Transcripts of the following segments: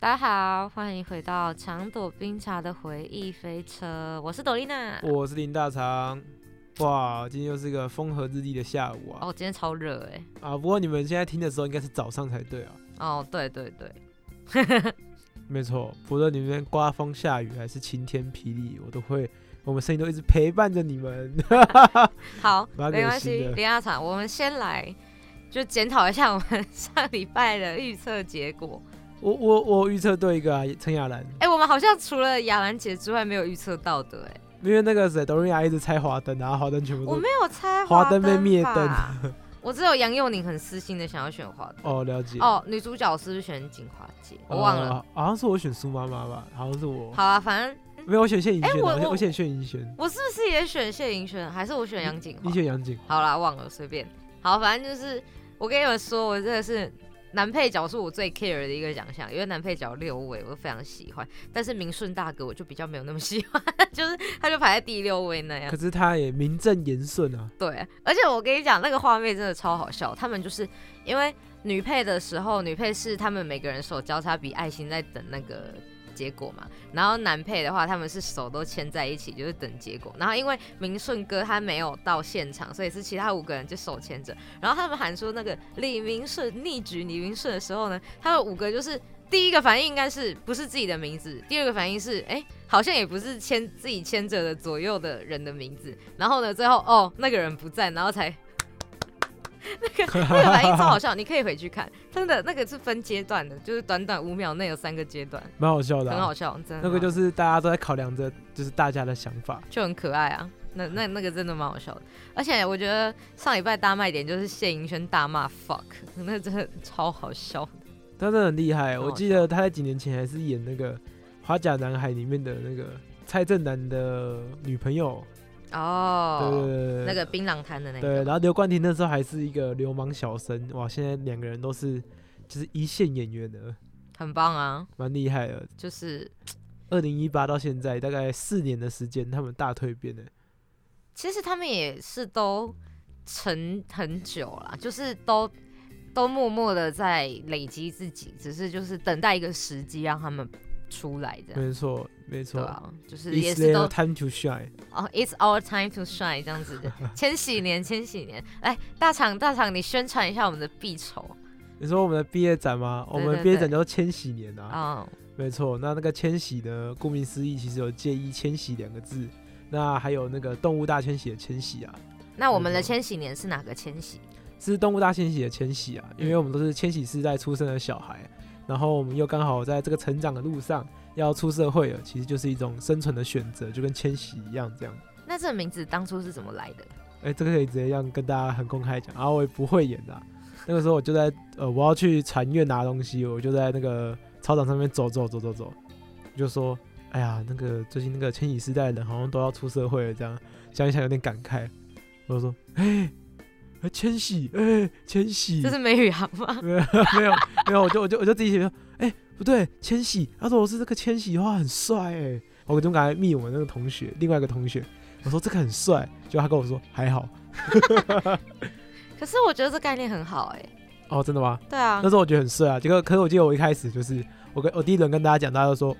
大家好，欢迎回到长朵冰茶的回忆飞车，我是朵丽娜。我是林大长。哇，今天又是一个风和日丽的下午啊！哦，今天超热哎。啊，不过你们现在听的时候应该是早上才对啊。哦，对对对，没错，不论你们刮风下雨还是晴天霹雳，我都会，我们声音都一直陪伴着你们。好，没关系林大长，我们先来就检讨一下我们上礼拜的预测结果。我我我预测对一个啊，陈雅兰，哎、我们好像除了雅兰姐之外没有预测到的哎、因为那个谁，董瑞雅一直猜华灯，然后华灯全部都我没有猜华灯灯被灭灯。我只有杨佑宁很私心的想要选华灯。哦，了解。哦，女主角是不是选锦华姐？我忘了。呃，好像是我选苏妈妈吧，好像是我，好啊，反正没有我选谢盈萱啊，哎我我我选谢盈萱，我是不是也选谢盈萱，还是我选杨锦华你？选杨景，好啦，忘了，随便。好，反正就是我跟你们说，我真的是男配角是我最 care 的一个奖项，因为男配角六位我都非常喜欢，但是明顺大哥我就比较没有那么喜欢，就是他就排在第六位那样可。是他也名正言顺啊，对，而且我跟你讲，那个画面真的超好笑。他们就是因为女配的时候，女配是他们每个人手交叉比爱心在等那个结果嘛，然后男配的话，他们是手都牵在一起，就是等结果。然后因为明顺哥他没有到现场，所以是其他五个人就手牵着。然后他们喊出那个李明顺逆举李明顺的时候呢，他们五个就是第一个反应应该是不是自己的名字，第二个反应是哎、好像也不是牵自己牵着的左右的人的名字。然后呢，最后哦那个人不在，然后才 那个那个反应超好笑，你可以回去看，真的那个是分阶段的，就是短短五秒内有三个阶段，蛮好笑的、啊，很好笑，真的。那个就是是大家都在考量着，就是大家的想法。就很可爱啊。那那那个真的蛮好笑的，而且我觉得上礼拜大卖点就是谢盈萱大骂 fuck，那真的超好笑。的。他真的很厉害，我记得他在几年前还是演那个《花甲男孩》里面的那个蔡正南的女朋友，对哦，对对对，那个槟榔摊的那个。对，然后刘冠廷那时候还是一个流氓小生，哇，现在两个人都是就是一线演员的，很棒啊，蛮厉害的。就是 二零一八到现在大概四年的时间，他们大蜕变的。其实他们也是都沉很久了，就是都都默默的在累积自己，只是就是等待一个时机让他们出来这样，没错，没错。啊，就是也 It's 是都 their time to shine。哦，It's our time to shine 这样子的，千禧年，千禧年，来大厂大厂，你宣传一下我们的必筹你说我们的毕业展吗？我对对们毕业展对叫千禧年啊，啊，没错。那那个千禧呢，顾名思义，其实有介意千禧两个字。那还有那个动物大迁徙的迁徙啊，那我们的千禧年是哪个千禧？是动物大迁徙的迁徙啊，因为我们都是千禧世代出生的小孩，然后我们又刚好在这个成长的路上要出社会了，其实就是一种生存的选择，就跟迁徙一样这样。那这个名字当初是怎么来的？哎、这个可以直接这样跟大家很公开讲，然后我也不会演的啊、那个时候我就在呃，我要去禅院拿东西，我就在那个操场上面走走走走走，就说，哎呀，那个最近那个千禧世代的人好像都要出社会了，这样想一想有点感慨，我就说，哎、哎千玺，哎、千玺，这是梅宇航吗？没有没有没有，我就我就我就自己写说，哎、不对，千玺，他说我是这个千玺的话很帅哎，我就赶快密我们那个同学，另外一个同学，我说这个很帅，就他跟我说还好，可是我觉得这概念很好哎、哦，真的吗？对啊那时，候我觉得很帅啊，结果可是我记得我一开始就是我跟我第一轮跟大家讲，大家都说，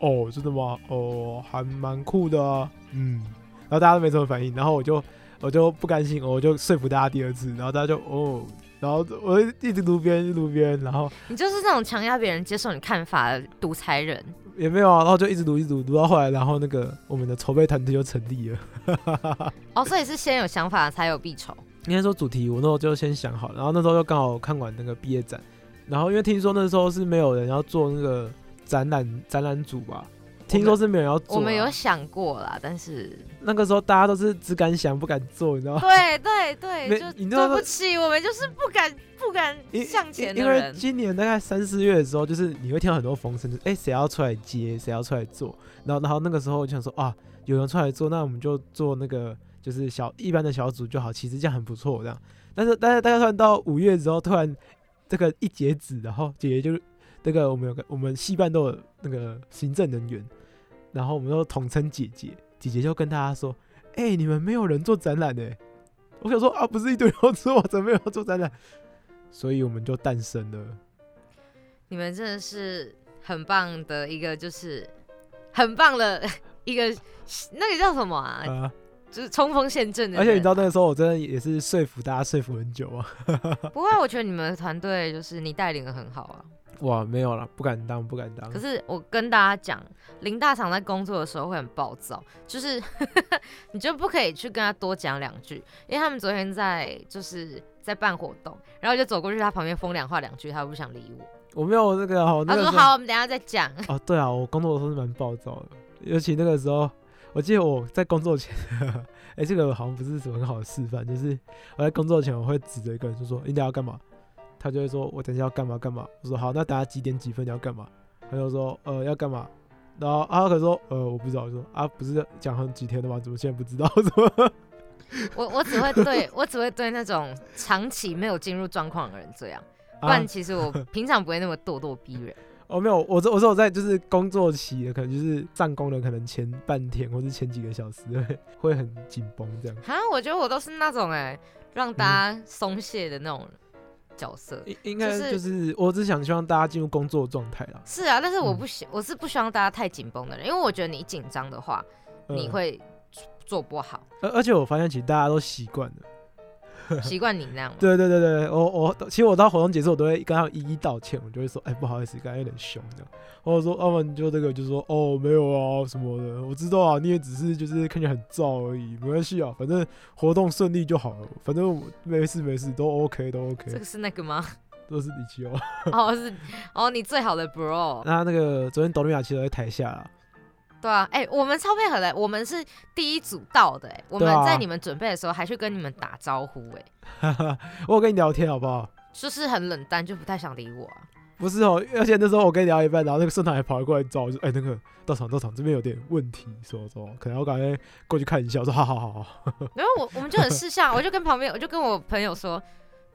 哦，真的吗？哦，还蛮酷的啊，嗯，然后大家都没什么反应，然后我就我就不甘心，我就说服大家第二次，然后大家就哦，然后我就一直读别人，一直读别人，然后你就是那种强压别人接受你看法的独裁人。也没有啊，然后就一直读一直读，读到后来，然后那个我们的筹备团队就成立了。哦，所以是先有想法才有必筹。应该说主题我那时候就先想好，然后那时候就刚好看完那个毕业展，然后因为听说那时候是没有人要做那个展览展览组吧，听说是没有人要做啊。我们有想过啦，但是那个时候大家都是只敢想不敢做，你知道吗？对对对，没就对不起，我们就是不敢不敢向前的因为。今年大概三四月的时候，就是你会听到很多风声，就是哎谁要出来接，谁要出来做，然后然后那个时候我就想说啊，有人出来做，那我们就做那个就是小一般的小组就好，其实这样很不错这样。但是但是大概突然到五月之后，突然这个一截止，然后姐姐就那个我们有个我们戏办都有那个行政人员，然后我们都统称姐姐，姐姐就跟大家说，哎、你们没有人做展览呢、我想说啊，不是一堆人要做，怎么没有做展览？所以我们就诞生了。你们真的是很棒的一个，就是很棒的一个，那个叫什么啊？啊！就是冲锋陷阵的。而且你知道那个时候我真的也是说服大家说服很久啊。不会，我觉得你们团队就是你带领的很好啊。哇，没有了，不敢当，不敢当可。是我跟大家讲，林大厂在工作的时候会很暴躁，就是 你就不可以去跟他多讲两句，因为他们昨天在就是在办活动，然后就走过去他旁边风凉话两句，他不想理我。我没有那个好，他说好，我们等一下再讲。哦，对啊，我工作的时候是蛮暴躁的，尤其那个时候，我记得我在工作前，哎、这个好像不是什么很好的示范，就是我在工作前我会指着一个人就说你等下要干嘛，他就会说我等一下要干嘛干嘛，我说好，那等下几点几分你要干嘛，他就说呃要干嘛，然后啊他可能说呃我不知道，我说啊不是讲很几天的吗？怎么现在不知道？怎么？我我只会对我只会对那种长期没有进入状况的人这样，不啊然其实我平常不会那么咄咄逼人。哦，没有，我这我说我在就是工作期的，可能就是上工的，可能前半天或是前几个小时会会很紧绷这样。哈，我觉得我都是那种哎、让大家松懈的那种角色。应应该就是就是，我只想希望大家进入工作状态啦。是啊，但是我嗯不希、我是不希望大家太紧绷的人，因为我觉得你紧张的话，嗯你会做不好，而而且我发现其实大家都习惯了。习惯你那样。对对对对，我我其实我到活动结束，我都会跟他们一一道歉，我就会说，哎，不好意思，刚才有点凶这样。或者说，要、么你就这个就说，哦，没有啊什么的，我知道啊，你也只是就是看起来很燥而已，没关系啊，反正活动顺利就好了，反正我没事没事，都 OK 都 OK，这个是那个吗？都是李奇哦。哦，是哦，你最好的 bro。那那个昨天董丽雅其实在台下啦，对啊，哎、我们超配合的，我们是第一组到的，哎，我们在你们准备的时候还去跟你们打招呼，哎，我有跟你聊天好不好？就是很冷淡，就不太想理我啊。不是哦，而且那时候我跟你聊一半，然后那个社长还跑过来找我，就哎、那个到场到场这边有点问题，说说可能我赶快过去看一下。我说好好好好，然后我我们就很识相，我就跟旁边，我就跟我朋友说，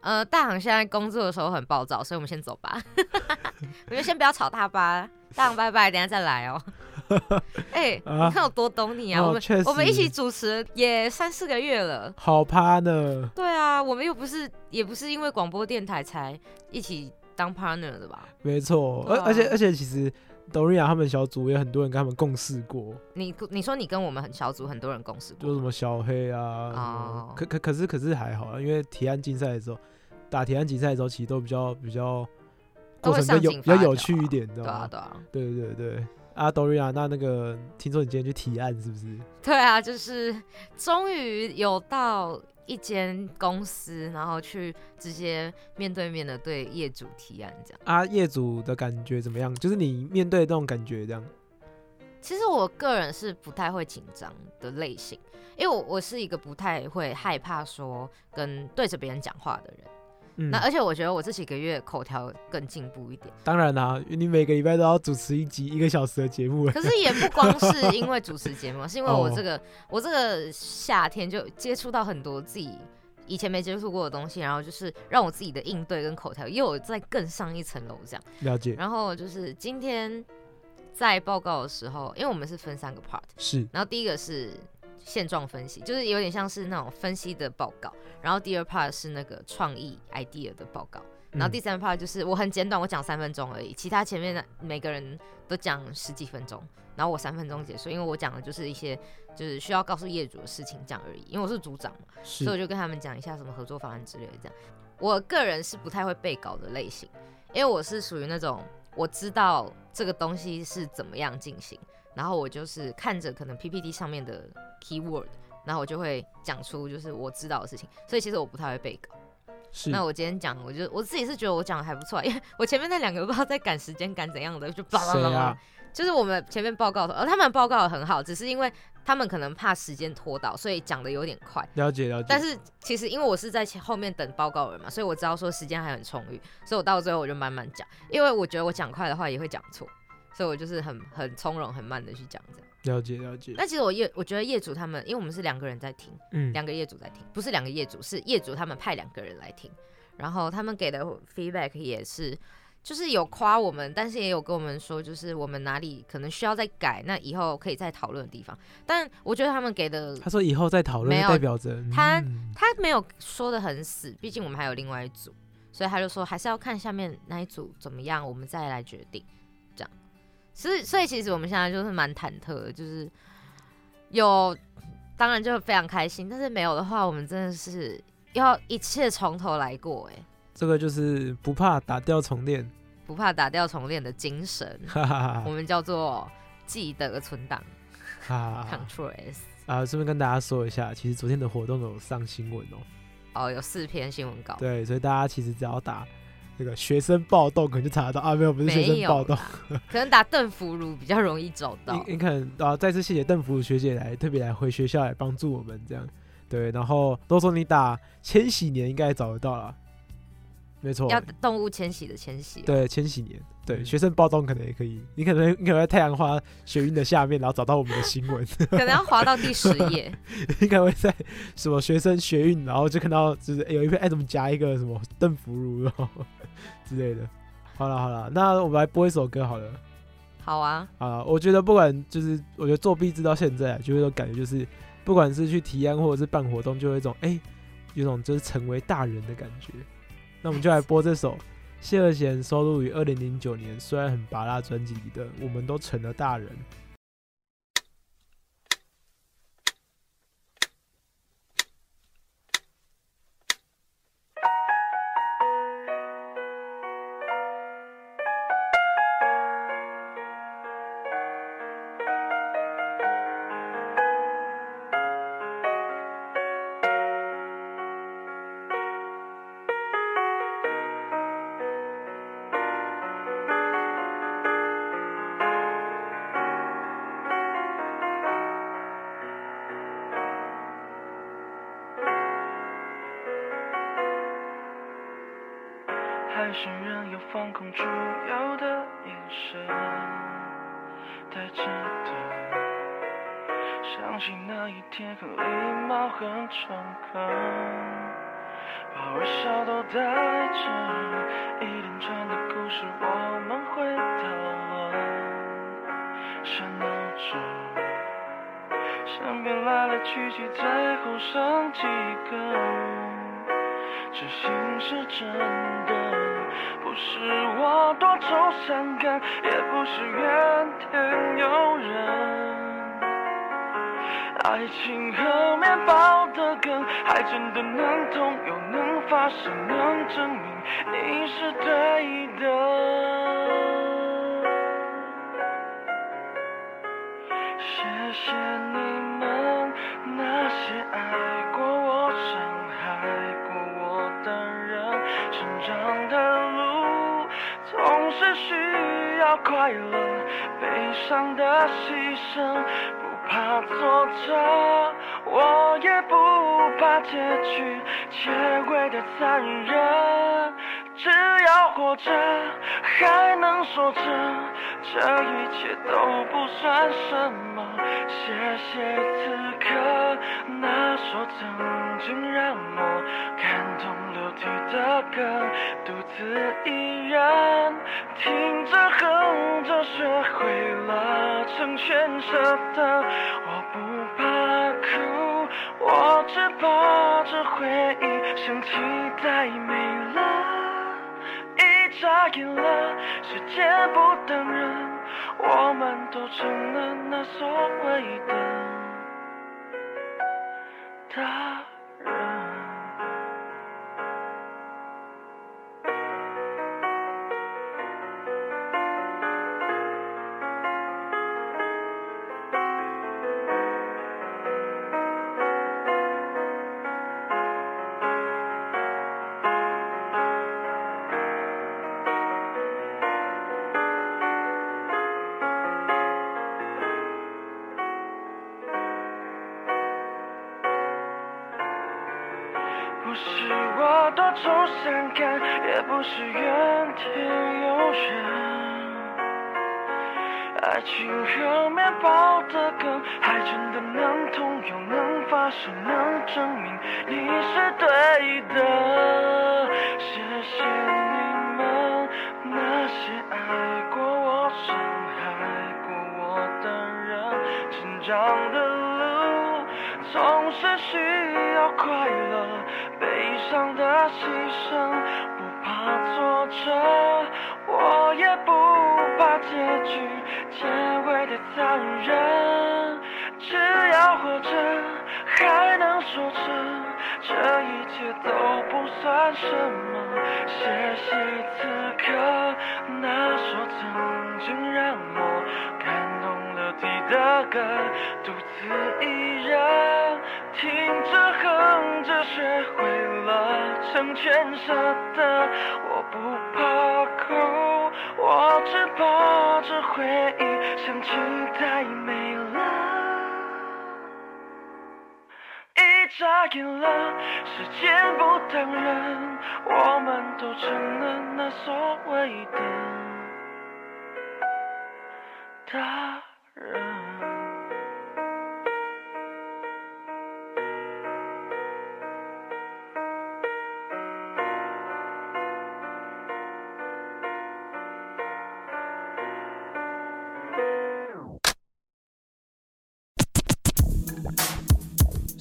呃，大航现在工作的时候很暴躁，所以我们先走吧，我们就先不要吵他吧。大航拜拜，等下再来哦。哎、啊你看我多懂你啊！我们我们一起主持也三四个月了。好趴呢。对啊，我们又不是也不是因为广播电台才一起当 partner 的吧？没错，而、啊而且而且其实董律雅他们小组也有很多人跟他们共事过，你你说你跟我们很小组很多人共事过就什么小黑啊，哦可可可是可是还好啊，因为提案竞赛的时候，打提案竞赛的时候，其实都比较比较过程比较比较有趣一点，你知道吗？对啊对啊对对对。啊，多瑞亚，那那个听说你今天去提案是不是？对啊，就是终于有到一间公司，然后去直接面对面的对业主提案这样。啊，业主的感觉怎么样？就是你面对那种感觉这样。其实我个人是不太会紧张的类型，因为我我是一个不太会害怕说跟对着别人讲话的人。嗯，那而且我觉得我这几个月口条更进步一点，当然啦，你每个礼拜都要主持一集一个小时的节目，可是也不光是因为主持节目，是因为我哦。这个、我这个夏天就接触到很多自己以前没接触过的东西，然后就是让我自己的应对跟口条又有再更上一层楼这样。了解。然后就是今天在报告的时候，因为我们是分三个 part，是。然后第一个是现状分析，就是有点像是那种分析的报告，然后第二 part 是那个创意 idea 的报告。然后第嗯三 part 就是我很简短，我讲三分钟而已，其他前面的每个人都讲十几分钟，然后我三分钟结束，因为我讲的就是一些就是需要告诉业主的事情这样而已，因为我是组长嘛，所以我就跟他们讲一下什么合作方案之类的这样。我个人是不太会背稿的类型，因为我是属于那种我知道这个东西是怎么样进行，然后我就是看着可能 PPT 上面的 keyword，然后我就会讲出就是我知道的事情，所以其实我不太会背稿。是那我今天讲，我就我自己是觉得我讲的还不错，因为我前面那两个不知道在赶时间赶怎样的，就叭叭叭叭谁啊，？就是我们前面报告的，呃，他们报告的很好，只是因为他们可能怕时间拖到，所以讲的有点快。了解了解。但是其实因为我是在前后面等报告人嘛，所以我知道说时间还很充裕，所以我到最后我就慢慢讲，因为我觉得我讲快的话也会讲错，所以我就是很很从容很慢的去讲这样。了解了解。那其实我业我觉得业主他们，因为我们是两个人在听，嗯，两个业主在听，不是两个业主，是业主他们派两个人来听，然后他们给的 feedback 也是，就是有夸我们，但是也有跟我们说，就是我们哪里可能需要再改，那以后可以再讨论的地方。但我觉得他们给的他说以后再讨论，没有代表着他嗯他没有说的很死，毕竟我们还有另外一组，所以他就说还是要看下面那一组怎么样，我们再来决定。所以所以其实我们现在就是蛮忐忑的，就是有当然就非常开心，但是没有的话，我们真的是要一切从头来过，哎，这个就是不怕打掉重练，不怕打掉重练的精神，我们叫做记得存档。，Ctrl S。啊，顺便跟大家说一下，其实昨天的活动有上新闻哦。哦，有四篇新闻稿，对，所以大家其实只要打那个学生暴动，可能就查得到啊。没有，不是学生暴动。可能打邓福如比较容易找到。你你可能啊，再次谢谢邓福如学姐来特别来回学校来帮助我们这样。对，然后都说你打千禧年应该找得到了，没错。要动物迁徙的迁徙哦，对，迁徙年，对，嗯学生暴动可能也可以，你可能你可能在太阳花学运的下面，然后找到我们的新闻，可能要滑到第十页。应该会在什么学生学运，然后就看到就是、欸有一篇哎怎么夹一个什么邓福如，之类的。好了好了，那我们来播一首歌好了。好啊，啊，我觉得不管就是，我觉得作弊制到现在啊，就会有种感觉，就是不管是去提案或者是办活动，就有一种哎、有种就是成为大人的感觉。那我们就来播这首谢和弦收录于二零零九年虽然很拔辣专辑里的《我们都成了大人》。礼貌很诚恳，把微笑都带着，一连串的故事我们会讨论喧闹着，身边来来去去最后剩几个。这心是真的，不是我多愁善感，也不是怨天尤人。爱情和面包的梗，还真的能痛又能发生，能证明你是对的。谢谢你们那些爱过我、伤害过我的人，成长的路总是需要快乐、悲伤的牺牲，怕挫折，我也不怕结局结尾的残忍，只要活着还能说着，这一切都不算什么。谢谢此刻那首曾经让我感动。流涕的歌，独自一人听着哼着，学会了成全舍得。我不怕哭，我只怕这回忆像期待没了。一眨眼了，时间不等人，我们都成了那所谓的大人。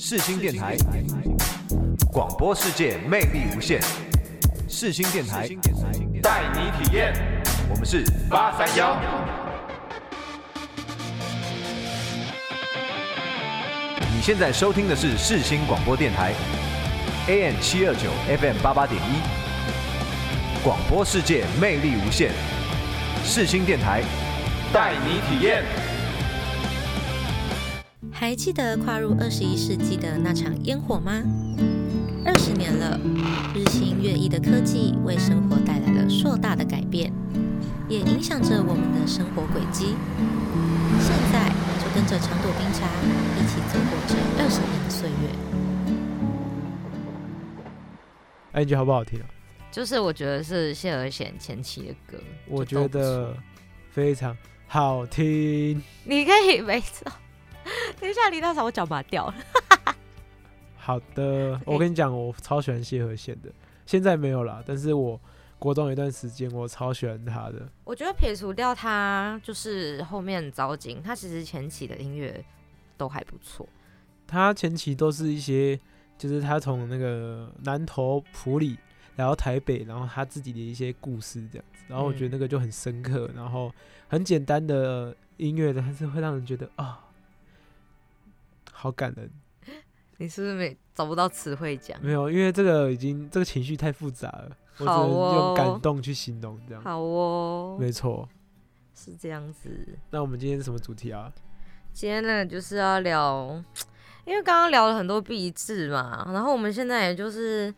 世新电台，广播世界魅力无限。世新电台带你体验。我们是八三幺。你现在收听的是世新广播电台，AM 七二九 FM 八八点一。广播世界魅力无限。世新电台带你体验。还记得跨入二十一世纪的那场烟火吗？二十年了，日新月异的科技为生活了硕大的改变，也影响着我们的生活轨迹。现在就跟着长朵冰茶一起走过这二十年的岁月。哎，你觉得好不好听啊？就是我觉得是谢和弦前期的歌，我觉得非常好听。你可以没错。等一下，李大嫂，我脚麻掉了。好的，我跟你讲，我超喜欢谢和弦的，现在没有了，但是我国中有一段时间我超喜欢他的。我觉得撇除掉他就是后面糟景，他其实前期的音乐都还不错。他前期都是一些，就是他从那个南投埔里来到台北，然后他自己的一些故事这样子，然后我觉得嗯那个就很深刻，然后很简单的音乐的，但是会让人觉得啊、好感人。你是不是没找不到词汇讲？没有，因为这个已经这个情绪太复杂了，我只好能用哦感动去形容这样。好哦，没错，是这样子。那我们今天是什么主题啊？今天呢，就是要聊，因为刚刚聊了很多壁纸嘛，然后我们现在也就是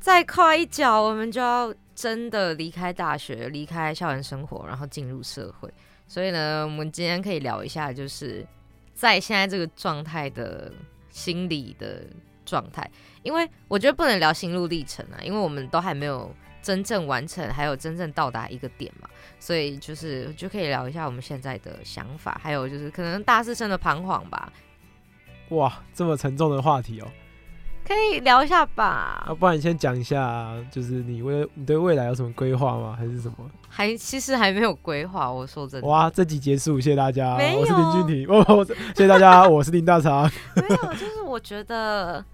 再跨一脚，我们就要真的离开大学，离开校园生活，然后进入社会。所以呢，我们今天可以聊一下，就是在现在这个状态的心理的状态，因为我觉得不能聊心路历程啊，因为我们都还没有真正完成，还有真正到达一个点嘛。所以就是就可以聊一下我们现在的想法，还有就是可能大四生的彷徨吧，哇，这么沉重的话题哦。可以聊一下吧要、。不然你先讲一下，就是你未你对未来有什么规划吗？还是什么？还其实还没有规划，我说真的，哇，这集结束，谢谢大家，我是林俊廷，我我谢谢大家，我是林大肠。没有，就是我觉得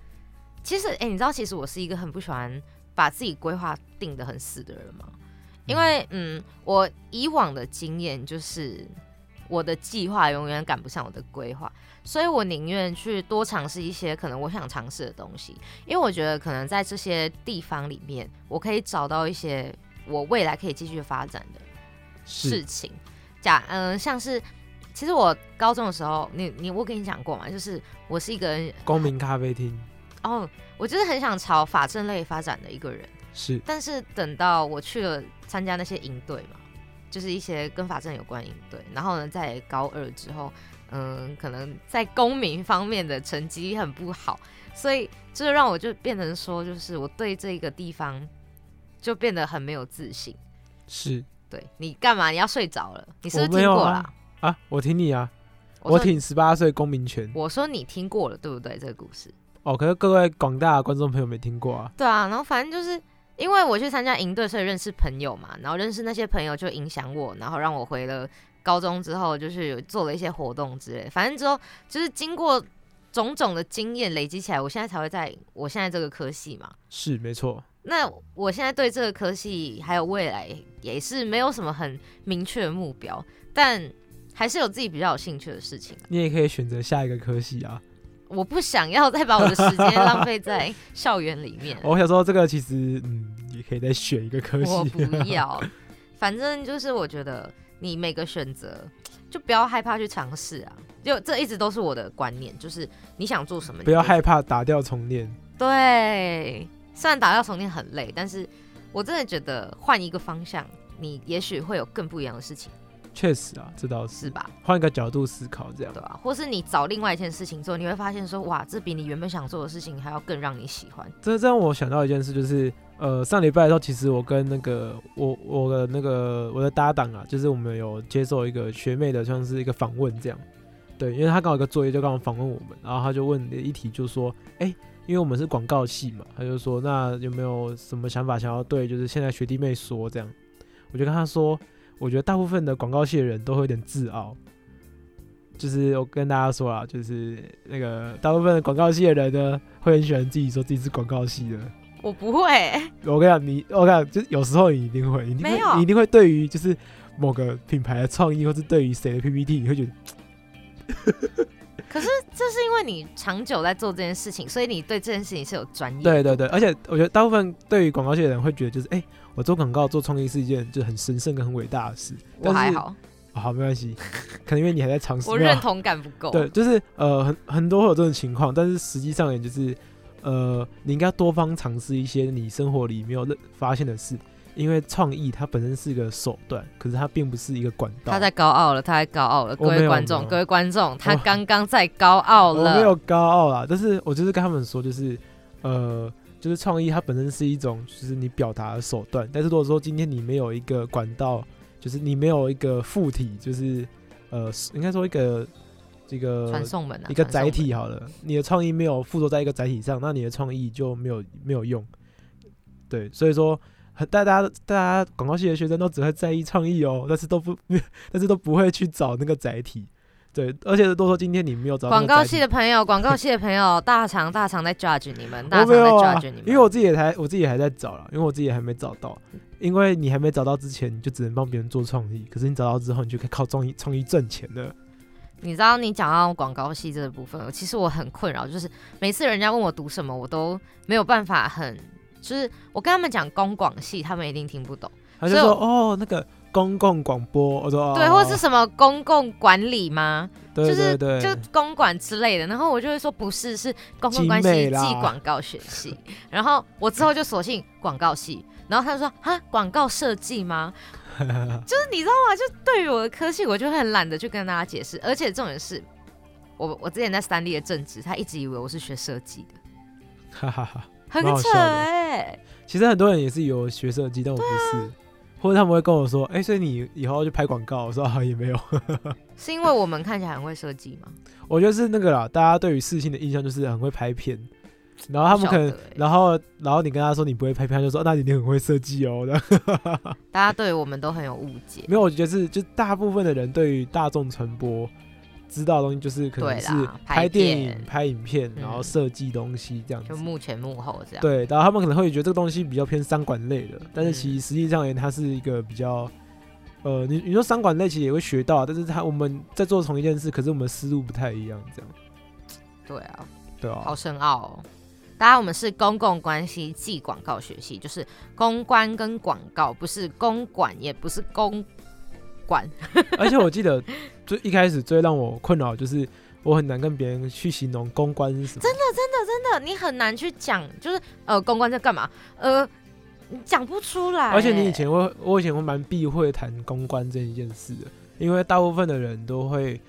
其实哎、你知道其实我是一个很不喜欢把自己规划定的很死的人吗？因为嗯，我以往的经验就是我的计划永远赶不上我的规划，所以我宁愿去多尝试一些可能我想尝试的东西，因为我觉得可能在这些地方里面，我可以找到一些我未来可以继续发展的事，情。假嗯、像是其实我高中的时候，你你我跟你讲过嘛，就是我是一个公民咖啡厅哦，我就是很想朝法政类发展的一个人。是但是等到我去了参加那些营队嘛，就是一些跟法政有关营队，然后呢，在高二之后，嗯，可能在公民方面的成绩很不好，所以这让我就变成说，就是我对这个地方就变得很没有自信。是对你干嘛？你要睡着了？你是不是听过了？啊啊，我听你啊，我挺十八岁公民权我说你听过了，对不对？这个故事。哦，可是各位广大的观众朋友没听过啊，对啊，然后反正就是因为我去参加营队，所以认识朋友嘛，然后认识那些朋友就影响我，然后让我回了高中之后，就是有做了一些活动之类。反正之后就是经过种种的经验累积起来，我现在才会在我现在这个科系嘛。是没错，那我现在对这个科系还有未来也是没有什么很明确的目标，但还是有自己比较有兴趣的事情啊。你也可以选择下一个科系啊。我不想要再把我的时间浪费在校园里面。我想说这个其实嗯，也可以再选一个科系。我不要，反正就是我觉得你每个选择就不要害怕去尝试啊，就这一直都是我的观念，就是你想做什么，不要害怕。怕打掉重练。对，虽然打掉重练很累，但是我真的觉得换一个方向，你也许会有更不一样的事情，确实啊，这倒是是吧？换一个角度思考，这样对吧、或是你找另外一件事情做，你会发现说，哇，这比你原本想做的事情还要更让你喜欢。这这让我想到一件事，就是呃上礼拜的时候，其实我跟那个我我的那个我的搭档啊，就是我们有接受一个学妹的像是一个访问这样，对，因为他刚好有个作业就刚好访问我们，然后他就问的一题就说，哎、因为我们是广告系嘛，他就说那有没有什么想法想要对就是现在学弟妹说这样，我就跟他说，我觉得大部分的广告系的人都会有点自傲。就是我跟大家说啊，就是那个大部分的广告系的人呢，会很喜欢自己说自己是广告系的。我不会，我跟你讲，你我跟你讲，就是有时候你一定会，你一定没有会，你一定会对于就是某个品牌的创意，或是对于谁的 PPT，你会觉得 可是这是因为你长久在做这件事情，所以你对这件事情是有专业。对对对，而且我觉得大部分对于广告界的人会觉得就是，哎、我做广告做创意是一件就很神圣跟很伟大的事。我还好，哦好，没关系，可能因为你还在尝试。我认同感不够。对，就是呃，很很多会有这种情况，但是实际上也就是呃，你应该多方尝试一些你生活里没有认发现的事，因为创意它本身是一个手段，可是它并不是一个管道。他在高傲了，他在高傲了，各位观众，各位观众，他刚刚在高傲了。我没有高傲啦，但是我就是跟他们说，就是呃，就是创意它本身是一种就是你表达的手段，但是如果说今天你没有一个管道，就是你没有一个附体，就是呃，应该说一个这个传送门啊，一个载体好了，你的创意没有附着在一个载体上，那你的创意就没有没有用。对，所以说，很大家大家广告系的学生都只会在意创意哦，但是都不，但是都不会去找那个载体。对，而且都说今天你没有找到广告系的朋友，广告系的朋友，大厂大厂在 judge 你们，大我厂在 judge 你们。因为我自己也还我自己也还在找了，因为我自己也还没找到。因为你还没找到之前，你就只能帮别人做创意，可是你找到之后，你就可以靠创意创意挣钱了。你知道你讲到广告系这个部分，其实我很困扰，就是每次人家问我读什么，我都没有办法很，就是我跟他们讲公广系，他们一定听不懂，他就说哦，那个公共广播，我说对，哦或是什么公共管理吗？对就是对对，就公管之类的，然后我就会说不是，是公共关系暨广告学系，然后我之后就索性广告系，然后他就说哈广告设计吗？就是你知道吗？就对于我的科系，我就会很懒得去跟大家解释，而且重点是我我之前在三立的正职，他一直以为我是学设计的，哈哈哈。很扯哎、其实很多人也是有学设计，但我不是。或者他们会跟我说：“哎、所以你以后要去拍广告？”我说：“啊，也没有。是因为我们看起来很会设计吗？”我觉得是那个啦，大家对于事情的印象就是很会拍片，然后他们可能然后然后你跟他说你不会拍片，他就说：“那你一定很会设计哦。”的大家对我们都很有误解。没有，我觉得是就大部分的人对于大众传播知道的东西，就是可能是拍拍电影、拍影片，然后嗯设计东西这样就子。幕前幕后这样，对，然后他们可能会觉得这个东西比较偏商管类的，但是嗯其实实际上而言，它是一个比较，呃，你你说商管类其实也会学到啊，但是他我们在做同一件事，可是我们思路不太一样，这样，对啊，对啊好，深奥哦。大家，我们是公共关系暨广告学系，就是公关跟广告，不是公管，也不是公管。而且我记得最一开始最让我困扰就是我很难跟别人去形容公关是什么，真的真的真的，你很难去讲，就是呃，公关在干嘛？呃，讲不出来。而且你以前会，我以前会蛮避讳谈公关这一件事的，因为大部分的人都会。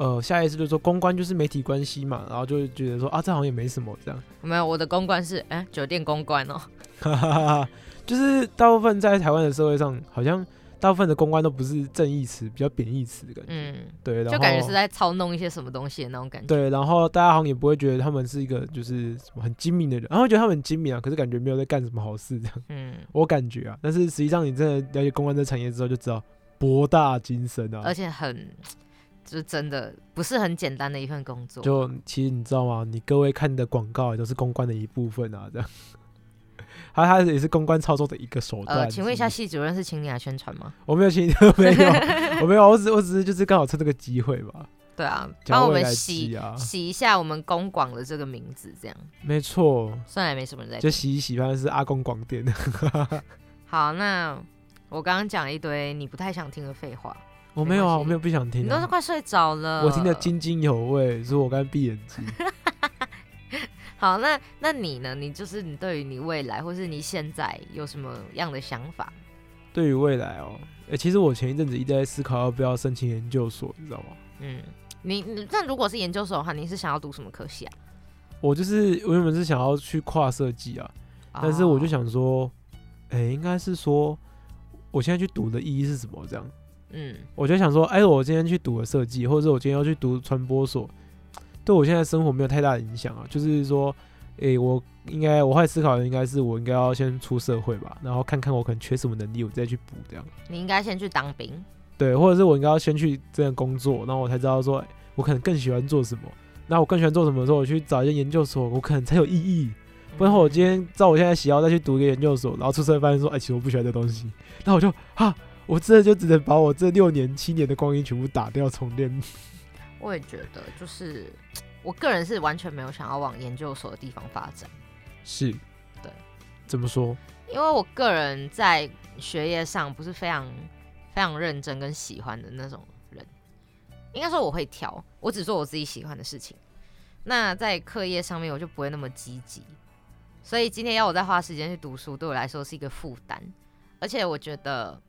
呃，下意识就说公关就是媒体关系嘛，然后就会觉得说啊，这好像也没什么这样，没有，我的公关是哎、酒店公关哦。哈哈哈哈，就是大部分在台湾的社会上，好像大部分的公关都不是正义词，比较贬义词的感觉。嗯，对，然后就感觉是在操弄一些什么东西的那种感觉。对，然后大家好像也不会觉得他们是一个就是什么很精明的人，然后觉得他们很精明啊，可是感觉没有在干什么好事这样，嗯，我感觉啊。但是实际上你真的了解公关这产业之后，就知道博大精深啊而。且很，就是真的不是很简单的一份工作。就其实你知道吗？你各位看的广告也都是公关的一部分啊，这样。它它也是公关操作的一个手段。呃，请问一下，系主任是请你来宣传吗？我没有请，没有，我没有，我只我只是就是刚好趁这个机会吧，对啊，帮我们洗啊，洗一下我们公广的这个名字，这样没错，虽然也没什么人在。就洗一洗，反正是阿公广电。好，那我刚刚讲了一堆你不太想听的废话，我没有啊，我没有不想听、啊，你都是快睡着了。我听得津津有味，所以我刚闭眼睛。好，那那你呢？你就是你对于你未来或是你现在有什么样的想法？对于未来哦，哎、其实我前一阵子一直在思考要不要申请研究所，你知道吗？嗯，你你那如果是研究所的话，你是想要读什么科系啊？我就是我原本是想要去跨设计啊，但是我就哦，想说，哎、应该是说我现在去读的意义是什么？这样，嗯，我就想说，哎、我今天去读了设计，或者是我今天要去读传播所，对我现在生活没有太大的影响啊。就是说，诶、我应该我会思考的应该是我应该要先出社会吧，然后看看我可能缺什么能力，我再去补这样。你应该先去当兵。对，或者是我应该要先去这样工作，然后我才知道说，哎我可能更喜欢做什么。那我更喜欢做什么的时候，我去找一间研究所，我可能才有意义。不然我今天照我现在喜好再去读一个研究所，然后出社会发现说，哎、其实我不喜欢这东西，那我就哈，我真的就只能把我这六年、七年的光阴全部打掉重练。我也觉得，就是我个人是完全没有想要往研究所的地方发展，是，对，怎么说？因为我个人在学业上不是非常非常认真跟喜欢的那种人。应该说我会挑，我只做我自己喜欢的事情。那在课业上面我就不会那么积极，所以今天要我再花时间去读书，对我来说是一个负担。而且我觉得，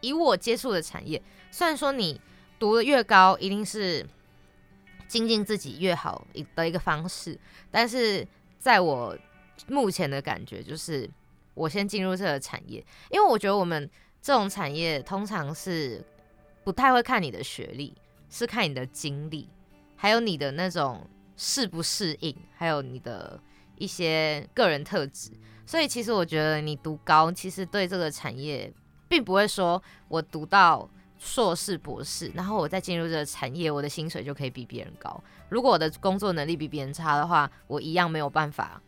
以我接触的产业，虽然说你读的越高，一定是精进自己越好的一个方式，但是在我目前的感觉，就是我先进入这个产业，因为我觉得我们这种产业通常是不太会看你的学历，是看你的经历，还有你的那种适不适应，还有你的一些个人特质。所以其实我觉得你读高，其实对这个产业，并不会说我读到硕士、博士，然后我再进入这个产业，我的薪水就可以比别人高。如果我的工作能力比别人差的话，我一样没有办法，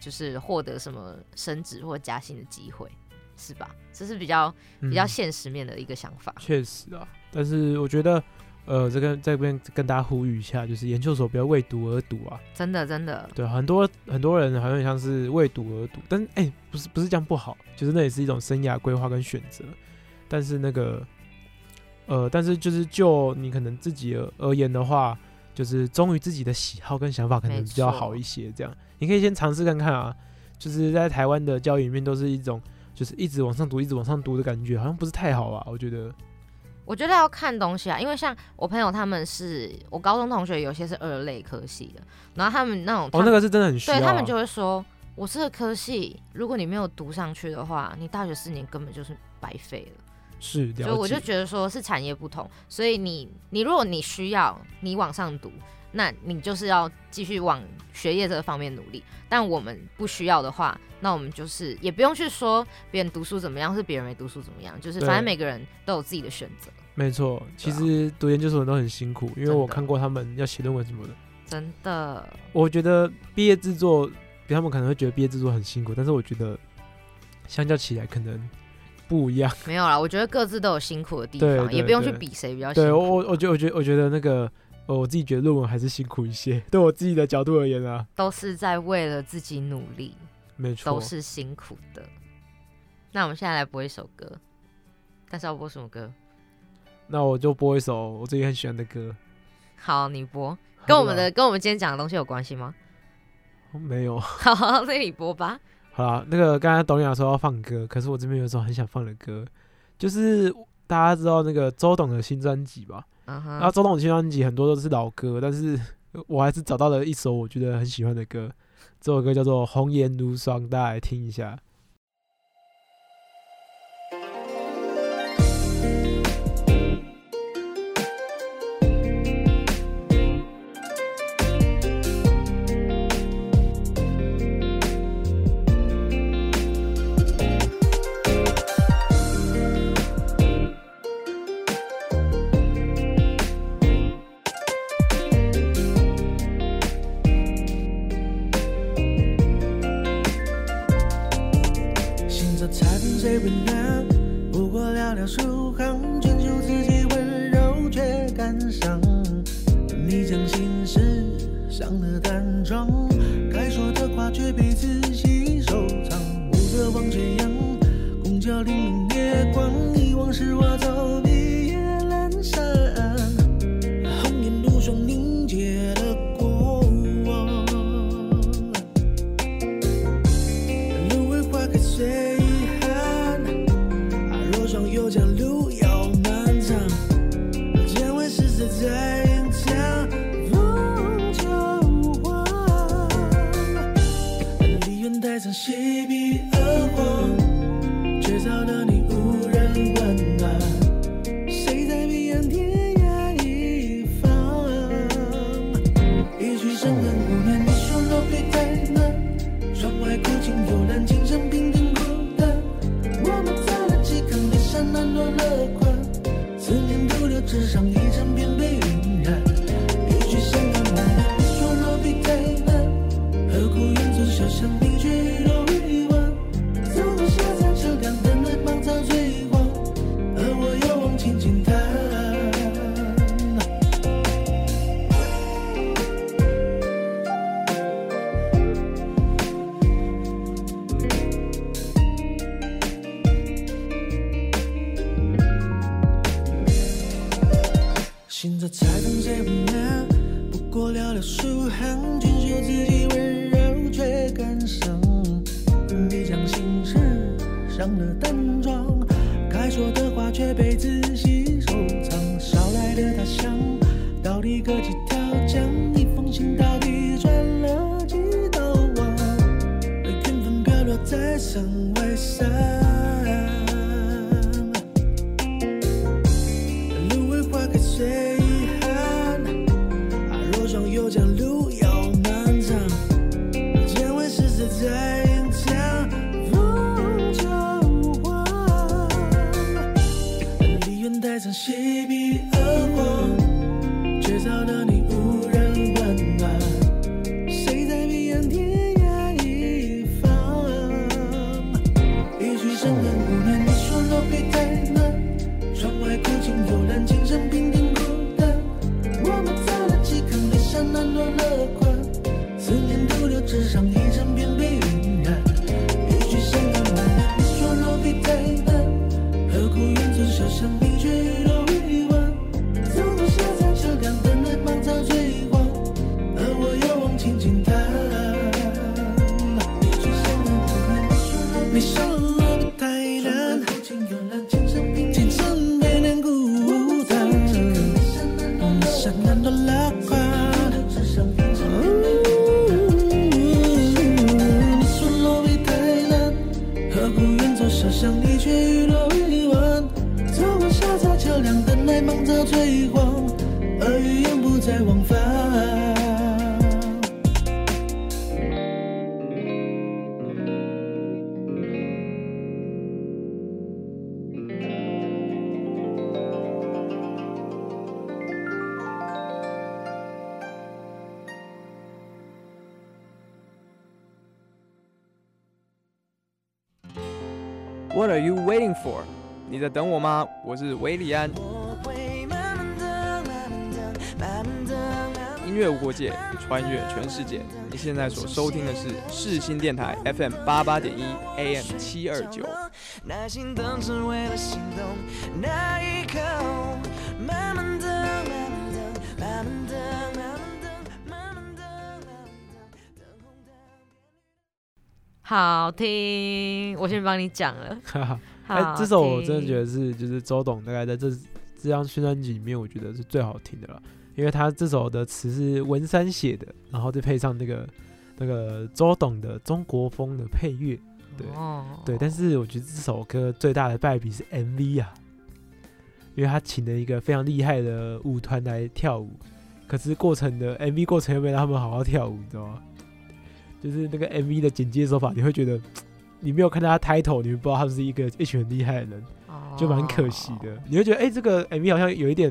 就是获得什么升职或加薪的机会，是吧？这是比较比较嗯现实面的一个想法。确实啊，但是我觉得，呃，这个在这边跟大家呼吁一下，就是研究所不要为读而读啊。真的，真的，对，很多很多人好像像是为读而读，但哎、不是不是这样不好，就是那也是一种生涯规划跟选择。但是那个，呃，但是就是就你可能自己而而言的话，就是忠于自己的喜好跟想法，可能比较好一些。这样，你可以先尝试看看啊。就是在台湾的教育里面，都是一种就是一直往上读，一直往上读的感觉，好像不是太好啊。我觉得，我觉得要看东西啊，因为像我朋友他们是我高中同学，有些是二类科系的，然后他们那种哦，那个是真的很需要、啊。对他们就会说，我这个科系，如果你没有读上去的话，你大学四年根本就是白费了。是所以我就觉得说是产业不同，所以你你如果你需要你往上读，那你就是要继续往学业这个方面努力。但我们不需要的话，那我们就是也不用去说别人读书怎么样，是别人没读书怎么样，就是反正每个人都有自己的选择，没错。其实读研究所都很辛苦，因为我看过他们要写论文什么的。真的。我觉得毕业制作，比他们可能会觉得毕业制作很辛苦，但是我觉得相较起来可能不一样。没有啦，我觉得各自都有辛苦的地方，也不用去比谁比较辛苦。对我，我我觉得我觉得我觉得那个，呃，我自己觉得论文还是辛苦一些。对我自己的角度而言啊，都是在为了自己努力，没错都，是辛苦的。那我们现在来播一首歌，但是要播什么歌？那我就播一首我自己很喜欢的歌。好，你播，跟我们的跟我们今天讲的东西有关系吗？没有。好，那你播吧。好啦，那个刚才董雅说要放歌，可是我这边有一首很想放的歌，就是大家知道那个周董的新专辑吧？啊哈然后，周董的新专辑很多都是老歌，但是我还是找到了一首我觉得很喜欢的歌，这首歌叫做《红颜如霜》，大家来听一下。拱桥粼粼夜光，遗忘是化作我是维里安。音乐无国界，穿越全世界。你现在所收听的是世新电台 FM 八八点一 AM 七二九。耐心等，只为了心动那一刻。慢慢等，慢慢等，慢慢等，慢慢等，慢慢等，慢慢等，等红灯。好听，我先帮你讲了。这首我真的觉得是，就是周董大概在这这张宣传辑里面，我觉得是最好听的了，因为他这首的词是文山写的，然后再配上那个那个周董的中国风的配乐，对哦对。但是我觉得这首歌最大的败笔是 MV 啊，因为他请了一个非常厉害的舞团来跳舞，可是过程的 MV 过程又没让他们好好跳舞，你知道吗？就是那个 MV 的剪接手法，你会觉得你没有看到他 title，你会不知道他们是一个一群很厉害的人。就蛮可惜的。你会觉得，哎、这个 MV 好像有一点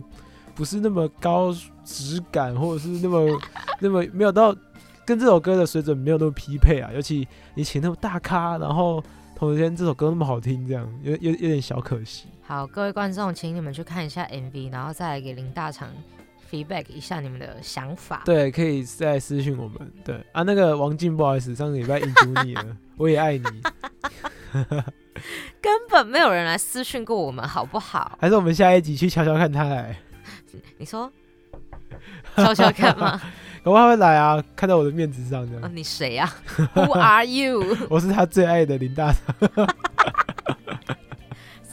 不是那么高质感，或者是那么 那么没有到跟这首歌的水准没有那么匹配啊。尤其你请那么大咖，然后同时间这首歌那么好听，这样有有有点小可惜。好，各位观众，请你们去看一下 MV，然后再来给林大肠 feedback 一下你们的想法。对，可以再私信我们。对啊，那个王静，不好意思，上个礼拜引毒你了，我也爱你。根本没有人来私讯过我们，好不好？还是我们下一集去悄悄看他来，你说悄悄看吗？搞不好他会来啊，看到我的面子上的。你谁呀、w h o are you？我是他最爱的林大肠。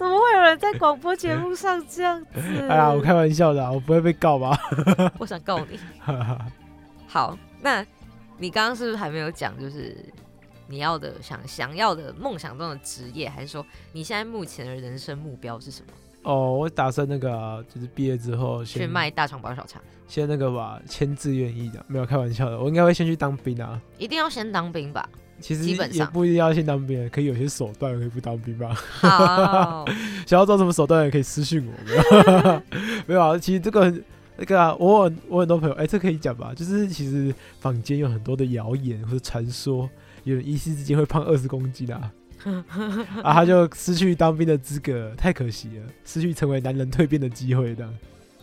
怎么会有人在广播节目上这样子？哎呀，我开玩笑的啊、我不会被告吧？我想告你。好，那你刚刚是不是还没有讲，就是你要的想想要的梦想中的职业，还是说你现在目前的人生目标是什么？哦，我打算那个啊、就是毕业之后先去卖大肠包小肠，先那个吧，签志愿意的，没有开玩笑的，我应该会先去当兵啊。一定要先当兵吧？其实基本上也不一定要先当兵，可以有些手段可以不当兵吧。好，想要做什么手段也可以私信我，没有 没有啊。其实这个很那个啊，我很我很多朋友，哎、这可以讲吧？就是其实坊间有很多的谣言或者传说，有人一夕之间会胖二十公斤啊，啊，他就失去当兵的资格，太可惜了，失去成为男人蜕变的机会这样。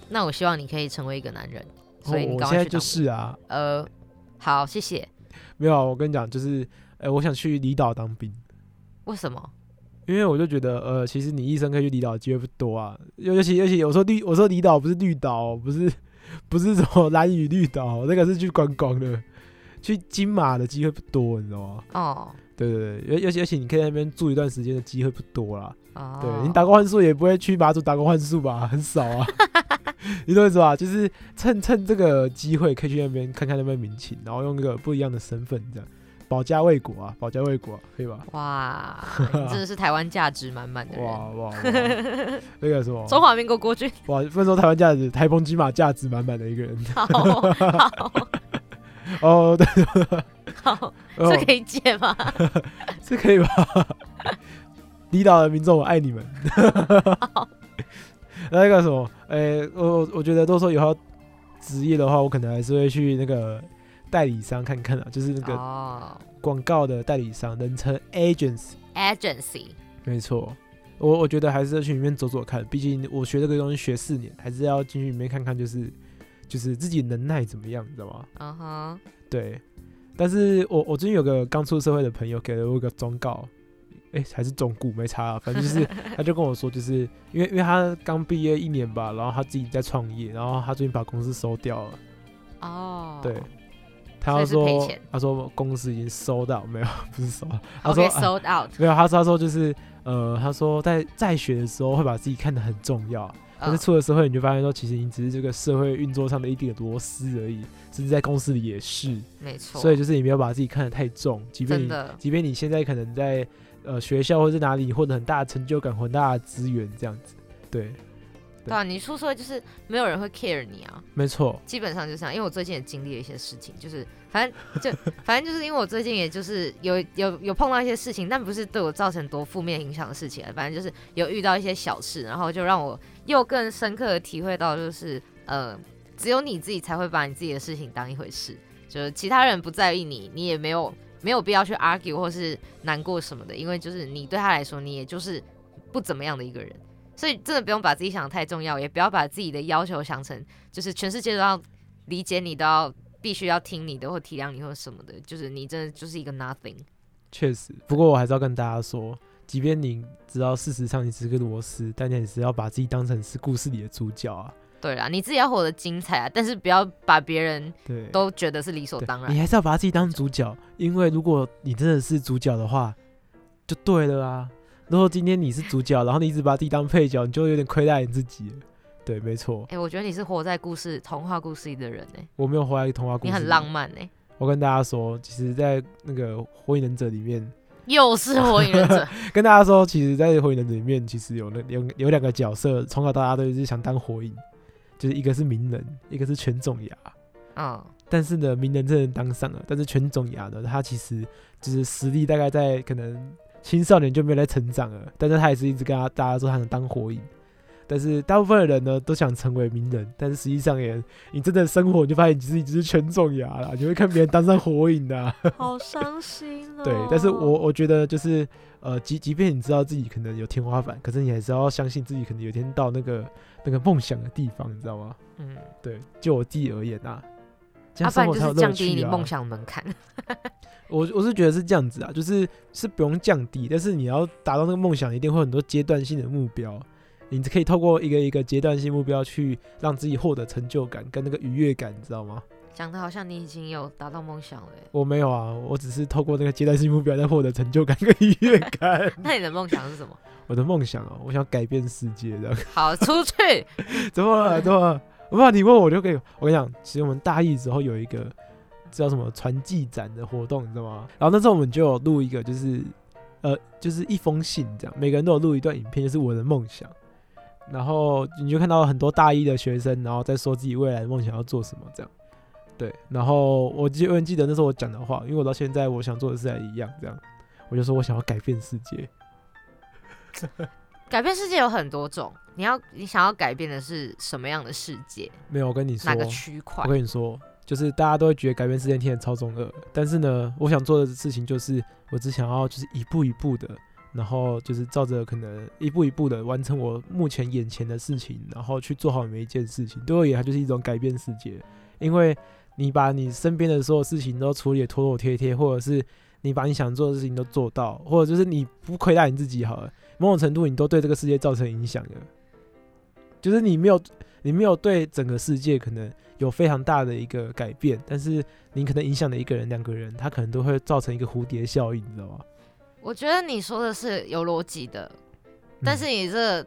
那我希望你可以成为一个男人，所以我现在就是啊，呃，好，谢谢。没有啊，我跟你讲，就是，哎、我想去离岛当兵。为什么？因为我就觉得，呃，其实你一生可以去离岛的机会不多啊，尤尤其尤其我说绿，我说离岛不是绿岛哦，不是不是什么蓝屿绿岛，那个是去观光的，去金马的机会不多，你知道吗？哦对对对，尤尤其尤其你可以在那边住一段时间的机会不多啦。哦，对你打工换宿也不会去马祖打工换宿吧，很少啊。你懂我意思吧？就是趁趁这个机会，可以去那边看看那边民情，然后用一个不一样的身份，这样保家卫国啊，保家卫国、啊，可以吧？哇，你 真的是台湾价值满满的人。哇哇哇！那个什么，中华民国国军，哇，分说台湾价值，台风金马价值满满的一个人。好好 哦，对，好，哦这可以借吗？这可以吧？离岛的民众，我爱你们。那个什么，诶、我我我觉得，都说以后职业的话，我可能还是会去那个代理商看看啊，就是那个哦。广告的代理商，人称 agency。，agency，没错，我我觉得还是要去里面走走看，毕竟我学这个东西学四年，还是要进去里面看看，就是就是自己能耐怎么样，你知道吗？嗯哼，对，但是我我最近有个刚出社会的朋友给了我一个忠告，哎、还是忠告没差啊，反正就是 他就跟我说，就是因为因为他刚毕业一年吧，然后他自己在创业，然后他最近把公司收掉了，哦，对。他说：“他说公司已经收到，没有，不是收到。他说、没有，他说他说就是呃，他说在在学的时候会把自己看得很重要，但是嗯出了社会你就发现说，其实你只是这个社会运作上的一点螺丝而已，甚至在公司里也是。没错，所以就是你没有把自己看得太重，即便你即便你现在可能在呃学校或者哪里获得很大的成就感、很大的资源这样子，对，对啊，你出社会就是没有人会 care 你啊，没错，基本上就这样。因为我最近也经历了一些事情，就是反正 就反正就是因为我最近也就是有有有碰到一些事情，但不是对我造成多负面影响的事情啊，反正就是有遇到一些小事，然后就让我又更深刻的体会到，就是呃，只有你自己才会把你自己的事情当一回事，就是其他人不在意你，你也没有没有必要去 argue 或是难过什么的，因为就是你对他来说，你也就是不怎么样的一个人。所以真的不用把自己想的太重要，也不要把自己的要求想成就是全世界都要理解你，都要必须要听你的或体谅你或什么的，就是你真的就是一个 nothing。确实。不过我还是要跟大家说，即便你知道事实上你只是个螺丝，但你也是要把自己当成是故事里的主角啊。对啦，你自己要活得精彩啊，但是不要把别人，都觉得是理所当然你。还是要把自己当主角，因为如果你真的是主角的话，就对了啊。如果今天你是主角，然后你一直把自己当配角，你就有点亏待你自己了。对，没错，哎、我觉得你是活在故事童话故事里的人哎、我没有活在童话故事。你很浪。漫哎、我跟大家说，其实，在那个《火影忍者》里面，又是火影忍者 跟大家说，其实，在《火影忍者》里面，其实有那有有两个角色，从小到大都是想当火影，就是一个是鸣人，一个是犬种牙。嗯，但是呢，鸣人真的当上了，但是犬种牙呢，他其实就是实力大概在可能青少年就没有在成长了，但是他也是一直跟他大家说他能当火影，但是大部分的人呢都想成为名人，但是实际上也，你真的生活你就发现你自己只是全种牙了，你会看别人当上火影的、啊。好伤心哦。对，但是我我觉得就是呃，即即便你知道自己可能有天花板，可是你还是要相信自己可能有一天到那个那个梦想的地方，你知道吗？嗯，对，就我自己而言啊，这要不然就是降低你梦想门槛。我我是觉得是这样子啊，就是是不用降低，但是你要达到那个梦想，一定会有很多阶段性的目标。你可以透过一个一个阶段性目标去让自己获得成就感跟那个愉悦感，你知道吗？讲的好像你已经有达到梦想了耶。我没有啊，我只是透过那个阶段性目标在获得成就感跟愉悦感。那你的梦想是什么？我的梦想哦，我想改变世界的。好，出去。怎么了？怎么了？我怕你问我就可以。我跟你讲，其实我们大一之后有一个叫什么传记展的活动，你知道吗？然后那时候我们就有录一个，就是呃，就是一封信这样，每个人都有录一段影片，就是我的梦想。然后你就看到很多大一的学生，然后在说自己未来的梦想要做什么这样。对，然后我记永远记得那时候我讲的话，因为我到现在我想做的事还一样，这样，我就说我想要改变世界。改变世界有很多种，你要你想要改变的是什么样的世界？没有，我跟你说，哪个区块我？跟你说，就是大家都会觉得改变世界听起来超中二，但是呢，我想做的事情就是，我只想要就是一步一步的，然后就是照着可能一步一步的完成我目前眼前的事情，然后去做好每一件事情。对我而言，它就是一种改变世界，因为你把你身边的所有事情都处理得妥妥帖帖，或者是你把你想做的事情都做到，或者就是你不亏待你自己好了，某种程度你都对这个世界造成影响了，就是你没有你没有对整个世界可能有非常大的一个改变，但是你可能影响了一个人、两个人，他可能都会造成一个蝴蝶效应，你知道吗？我觉得你说的是有逻辑的，但是你这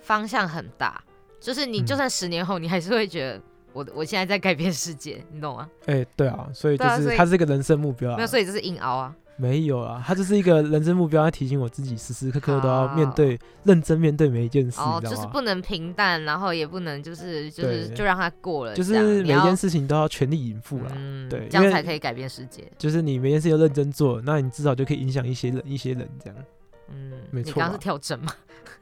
方向很大，就是你嗯就算十年后，你还是会觉得我我现在在改变世界，你懂吗？哎、对啊，所以就是它是一个人生目标啊，没有，所以这是硬熬啊。没有啊，他就是一个人生目标，要提醒我自己时时刻刻都要面好对、认真面对每一件事，哦？就是不能平淡，然后也不能就是就是就让它过了，就是每一件，事情都要全力以赴啦。嗯，对这样才可以改变世界。就是你每件事情都认真做，那你至少就可以影响一些人，一些人这样嗯，没错你刚刚是跳针吗？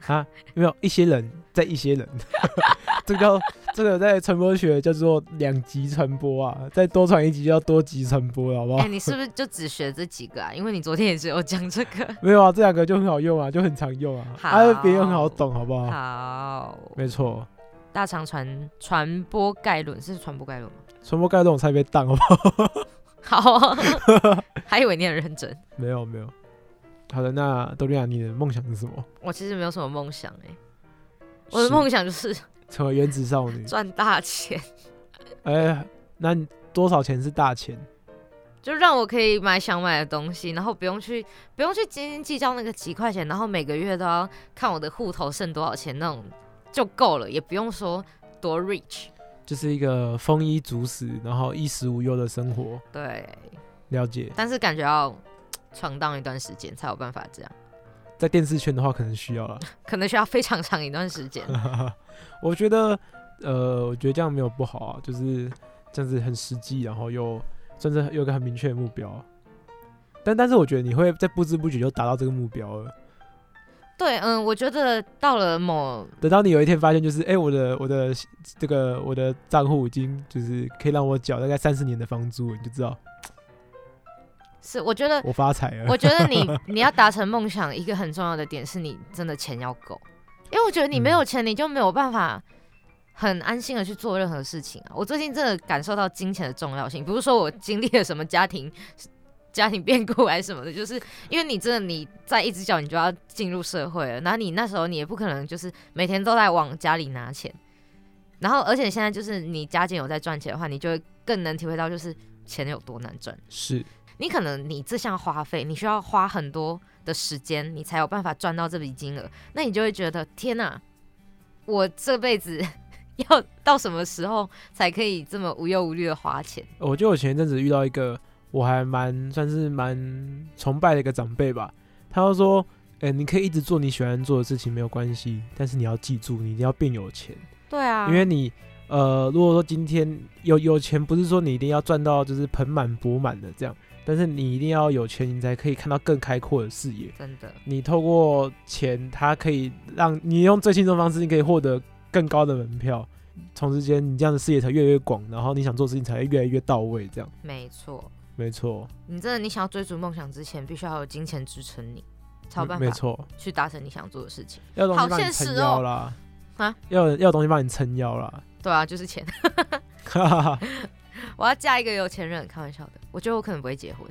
啊，有没有一些人在一些人，这个叫这个在传播学叫做两极传播啊，再多传一级就叫多极传播了，好不好？哎，你是不是就只学这几个啊？因为你昨天也是有讲这个。没有啊，这两个就很好用啊，就很常用啊，好啊，别人很好懂，好不好？好，没错，大肠传传播概论是传播概论吗？传播概论我才被当，好不好？好啊，还以为你很认真。没有没有。好的，那多利亚，你的梦想是什么？我其实没有什么梦想哎、我的梦想就是 成为原子少女。赚大钱，哎、那多少钱是大钱？就让我可以买想买的东西，然后不用去不用去斤斤计较那个几块钱，然后每个月都要看我的户头剩多少钱那种就够了，也不用说多 rich。就是一个丰衣足食，然后衣食无忧的生活。对，了解，但是感觉要闯荡一段时间才有办法这样，在电视圈的话，可能需要了。可能需要非常长一段时间。我觉得，呃，我觉得这样没有不好啊，就是这样子很实际，然后又算是有个很明确的目标。但但是我觉得你会在不知不觉就达到这个目标了。对，嗯，我觉得到了某等到你有一天发现，就是哎、我的我的这个我的账户已经就是可以让我缴大概三十年的房租，你就知道是，我觉得我发财了。我觉得你 你要达成梦想，一个很重要的点是你真的钱要够，因为我觉得你没有钱，你就没有办法很安心的去做任何事情啊。我最近真的感受到金钱的重要性，不是说我经历了什么家庭家庭变故还是什么的，就是因为你真的你在一只脚你就要进入社会了，然后你那时候你也不可能就是每天都在往家里拿钱，然后而且现在就是你家境有在赚钱的话，你就会更能体会到就是钱有多难赚。是你可能你这项花费，你需要花很多的时间，你才有办法赚到这笔金额，那你就会觉得天哪，我这辈子 要到什么时候才可以这么无忧无虑的花钱？我记得我前一阵子遇到一个我还蛮算是蛮崇拜的一个长辈吧，他就说，哎、你可以一直做你喜欢做的事情没有关系，但是你要记住，你一定要变有钱，对啊因为你呃，如果说今天有有钱，不是说你一定要赚到就是盆满钵满的这样，但是你一定要有钱，你才可以看到更开阔的视野。真的，你透过钱，它可以让你用最轻松的方式，你可以获得更高的门票。同时间，你这样的视野才越来越广，然后你想做的事情才会越来越到位。这样，没错。没错，你真的，你想要追逐梦想之前，必须要有金钱支撑你，才有办法没错，去达成你想做的事情。要东好西帮你撑现实哦腰啦，啊，要要东西帮你撑腰啦，对啊，就是钱。我要嫁一个有钱人，开玩笑的。我觉得我可能不会结婚，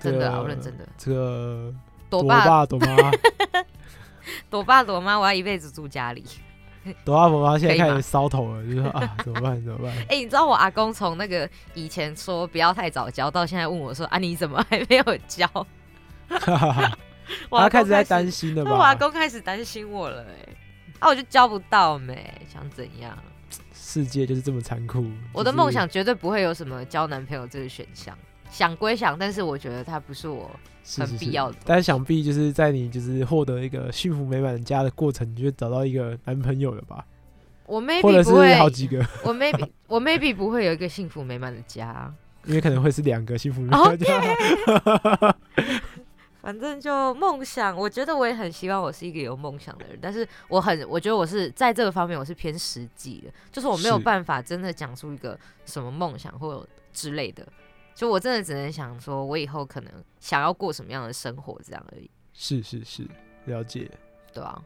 真的啊，我认真的。这个朵爸躲爸躲妈，躲爸朵妈，我要一辈子住家里。朵爸躲妈现在开始烧头了，就是说 啊，怎么办怎么办？哎、你知道我阿公从那个以前说不要太早交，到现在问我说啊，你怎么还没有交？我阿开始在始担心了吧我阿？公开始担心我了、哎，啊，我就交不到没，想怎样？世界就是这么残酷。我的梦想绝对不会有什么交男朋友这个选项，想归想，但是我觉得它不是我很是是是必要的。但是想必就是在你就是获得一个幸福美满的家的过程，你就会找到一个男朋友了吧？我 maybe 不会，好几个，我 maybe 我 maybe 不会有一个幸福美满的家，因为可能会是两个幸福美满的家。反正就梦想，我觉得我也很希望我是一个有梦想的人，但是我很，我觉得我是在这个方面我是偏实际的，就是我没有办法真的讲出一个什么梦想或之类的，就我真的只能想说，我以后可能想要过什么样的生活这样而已，是是是，了解。对啊，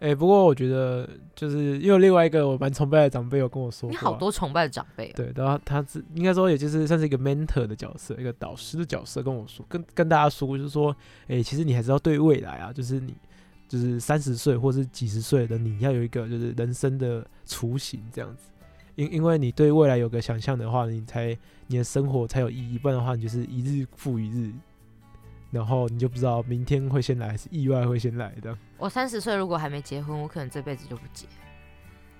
哎、不过我觉得就是又有另外一个我蛮崇拜的长辈有跟我说你好多崇拜的长辈啊，对，然后他是应该说，也就是算是一个 mentor 的角色，一个导师的角色，跟我说，跟跟大家说，就是说，哎、其实你还是要对未来啊，就是你就是三十岁或是几十岁的你要有一个就是人生的雏形这样子，因因为你对未来有个想象的话，你才你的生活才有意义，不然的话，你就是一日复一日，然后你就不知道明天会先来还是意外会先来的。我三十岁如果还没结婚，我可能这辈子就不结。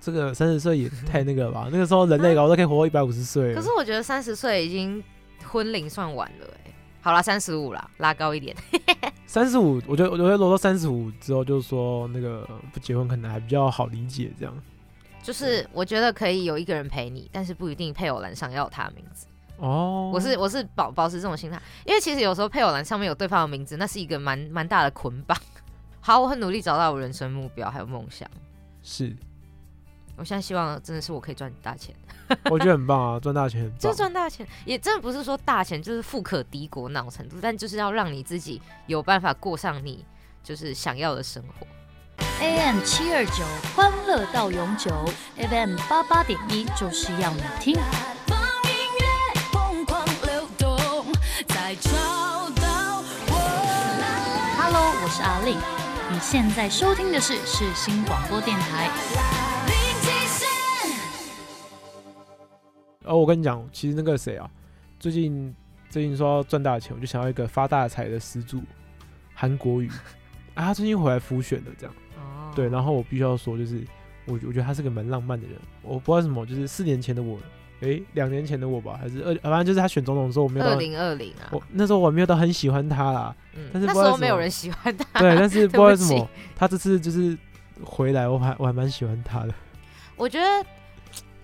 这个三十岁也 太那个了吧？那个时候人类搞都可以活到一百五十岁。可是我觉得三十岁已经婚龄算晚了哎、好啦，三十五啦，拉高一点。三十五，我觉得我觉得落到三十五之后，就是说那个不结婚可能还比较好理解这样。就是我觉得可以有一个人陪你，但是不一定配偶栏上要有他的名字。哦，我是我是保保持这种心态，因为其实有时候配偶栏上面有对方的名字，那是一个蛮蛮大的捆绑。好，我很努力找到我人生目标还有梦想。是，我现在希望真的是我可以赚大钱，我觉得很棒啊，赚大钱很棒。就赚大钱，也真的不是说大钱就是富可敌国那种程度，但就是要让你自己有办法过上你就是想要的生活。AM 七二九，欢乐到永久；FM 八八点一，就是要你听。再找到我。Hello，我是阿令，你现在收听的是世新广播电台。哦，我跟你讲，其实那个谁啊，最近最近说要赚大钱，我就想要一个发大财的始祖，韩国语 啊，他最近回来复选的，这样。哦，对，然后我必须要说，就是我我觉得他是个蛮浪漫的人。我不知道为什么，就是四年前的我，诶，两年前的我吧，还是二，反正就是他选总统的时候，我没有二，零二零啊，我那时候我没有到很喜欢他啦。嗯，但是那时候没有人喜欢他。对，但是 不知道为什么他这次就是回来，我还我还蛮喜欢他的。我觉得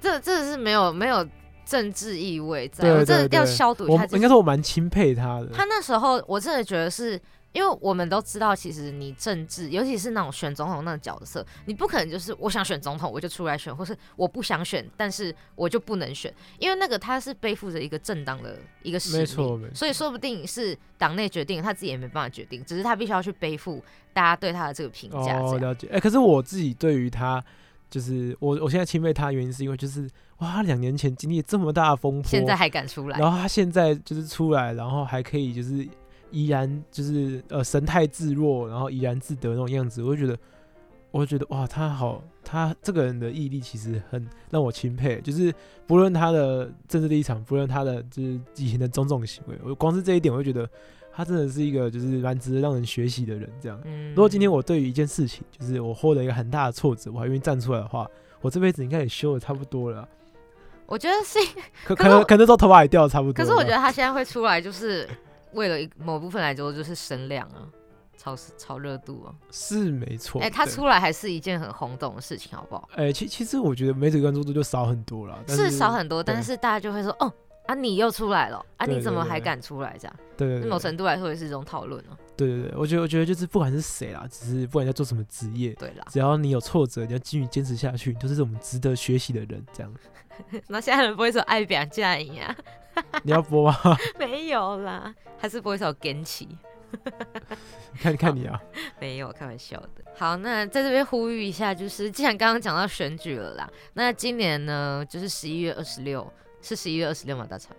这这是没有没有政治意味在，对我真的要对对消毒一下。我应该说我蛮钦佩他的。他那时候，我真的觉得是因为我们都知道，其实你政治，尤其是那种选总统那种角色，你不可能就是我想选总统我就出来选，或是我不想选，但是我就不能选，因为那个他是背负着一个政党的一个使命，没错没错所以说不定是党内决定，他自己也没办法决定，只是他必须要去背负大家对他的这个评价。哦，了解。哎、可是我自己对于他，就是我我现在钦佩他的原因是因为就是哇，他两年前经历这么大的风波，现在还敢出来，然后他现在就是出来，然后还可以就是依然就是呃神态自若，然后怡然自得那种样子，我就觉得，我就觉得哇，他好，他这个人的毅力其实很让我钦佩。就是不论他的政治立场，不论他的就是以前的种种行为，我光是这一点，我就觉得他真的是一个就是蛮值得让人学习的人。这样，嗯如果今天我对于一件事情，就是我获得一个很大的挫折，我还愿意站出来的话，我这辈子应该也修的差不多了啊。我觉得是可可能可能都头发也掉的差不多。可是我觉得他现在会出来，就是为了某部分来说，就是声量啊，炒炒热度啊。是没错。哎、他对出来还是一件很轰动的事情，好不好？哎、其其实我觉得媒体关注度就少很多了，但是少很多，但是大家就会说，哦，啊，你又出来了，啊，你怎么还敢出来？这样，对某程度来说也是一种讨论哦。对对对，我觉得我觉得就是不管是谁啦，只是不管你在做什么职业，对啦，只要你有挫折，你要继续坚持下去，你就是我们值得学习的人。这样，那现在人不会说爱表架一样，你要播吗？没有啦，还是播一首跟起，看看你啊，没有，开玩笑的。好，那在这边呼吁一下，就是既然刚刚讲到选举了啦，那今年呢，就是十一月二十六，是十一月二十六嘛，大厂。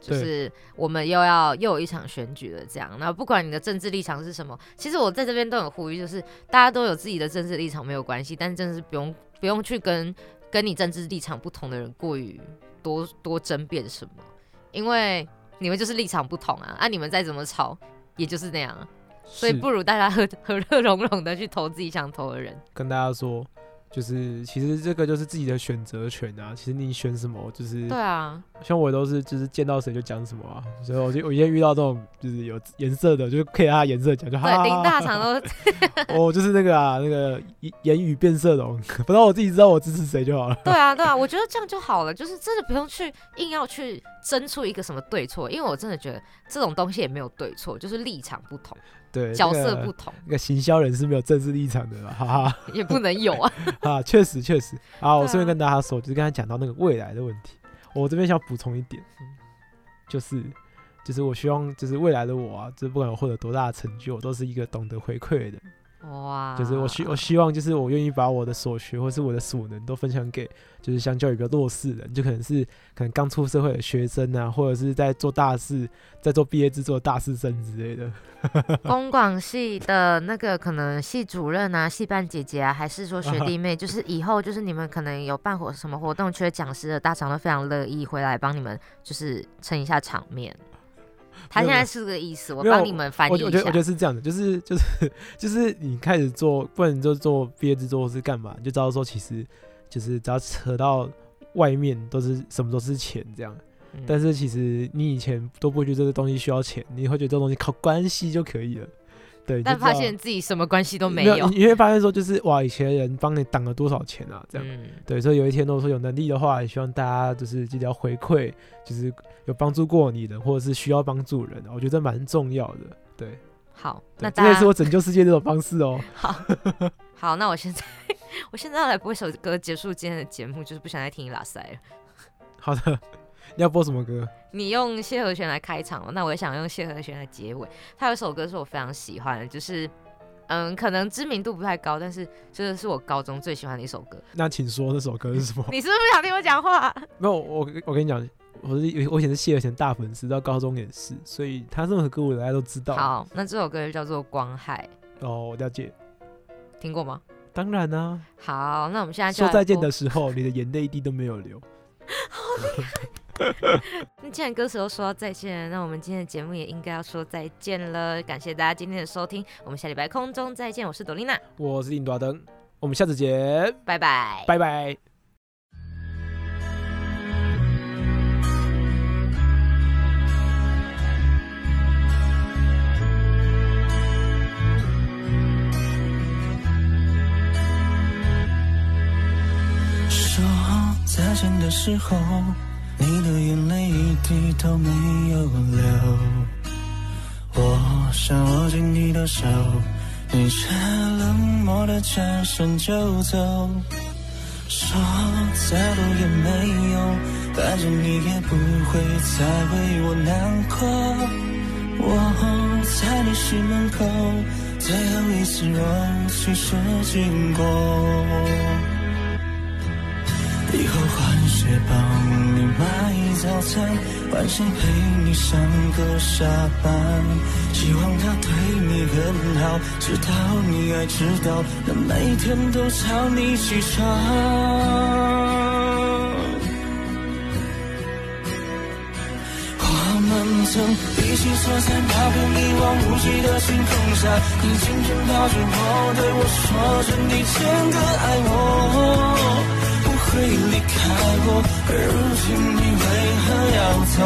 就是我们又要又有一场选举了，这样。那不管你的政治立场是什么，其实我在这边都有呼吁，就是大家都有自己的政治立场没有关系，但是真的是不用不用去跟跟你政治立场不同的人过于多多争辩什么，因为你们就是立场不同啊，啊你们再怎么吵，也就是那样啊。所以不如大家和和乐融融的去投自己想投的人。跟大家说，就是其实这个就是自己的选择权啊。其实你选什么，就是对啊，像我都是就是见到谁就讲什么啊，所以我就我今天遇到这种就是有颜色的，就是可以按他颜色讲，就哈哈对，林大厂都我就是那个啊，那个言言语变色龙，不然我自己知道我支持谁就好了。对啊，对啊，我觉得这样就好了，就是真的不用去硬要去争出一个什么对错，因为我真的觉得这种东西也没有对错，就是立场不同，对，角色不同，那个行销人是没有政治立场的啦，哈哈。也不能有啊。啊，确实确实。啊，我顺便跟大家说，就是刚才讲到那个未来的问题，我这边想补充一点，嗯就是就是我希望就是未来的我啊，就是不管我获得多大的成就，我都是一个懂得回馈的人。哇，就是我希我希望就是我愿意把我的所学或是我的所能都分享给就是相较于比较弱势人，就可能是可能刚出社会的学生啊，或者是在做大事，在做毕业制作的大四生之类的。公广系的那个可能系主任啊、系办姐姐啊，还是说学弟妹，就是以后就是你们可能有办活什么活动缺讲师的，大厂都非常乐意回来帮你们，就是撑一下场面。他现在是这个意思，我帮你们翻译一我觉我觉得我觉得。是这样的，就是就是就是你开始做，不然你就做毕业制作或是干嘛，你就知道说其实就是只要扯到外面都是什么都是钱这样。嗯但是其实你以前都不会觉得这个东西需要钱，你会觉得这个东西靠关系就可以了。对，但发现自己什么关系都没有，你你会发现说就是哇，以前人帮你挡了多少钱啊，这样。嗯，对，所以有一天如果说有能力的话，也希望大家就是记得要回馈，就是有帮助过你的，或者是需要帮助人的，我觉得蛮重要的。对，好，那这也是我拯救世界这种方式哦。好，好，那我现在我现在要来播一首歌结束今天的节目，就是不想再听你拉塞了。好的，你 要播什么歌？你用谢和弦来开场，那我也想用谢和弦来结尾。他有一首歌是我非常喜欢的，就是嗯，可能知名度不太高，但是这个是我高中最喜欢的一首歌。那请说这首歌是什么？你是不是不想听我讲话？没有，我我跟你讲，我是我以前是谢和弦大粉丝，到高中也是，所以他任何歌我大家都知道。好，那这首歌就叫做《光害哦，我了解。》，听过吗？当然啦、好，那我们现在就说再见的时候，你的眼泪一滴都没有流。那既然歌词都说到再见了，那我们今天的节目也应该要说再见了。感谢大家今天的收听，我们下礼拜空中再见。我是朵丽娜，我是林大灯，我们下次见，拜拜。拜拜。说再见的时候，你的眼泪一滴都没有流。我想握紧你的手，你却冷漠的转身就走。说再多也没用，反正你也不会再为我难过。我在你室门口，最后一次用心说经过。早餐？换谁陪你上个下班？希望他对你很好，知道你爱迟到，他每天都朝你起床。我们曾一起坐在那片一望无际的星空下，你紧紧抱着我，对我说着你真的爱我。会离开我，而如今你为何要走？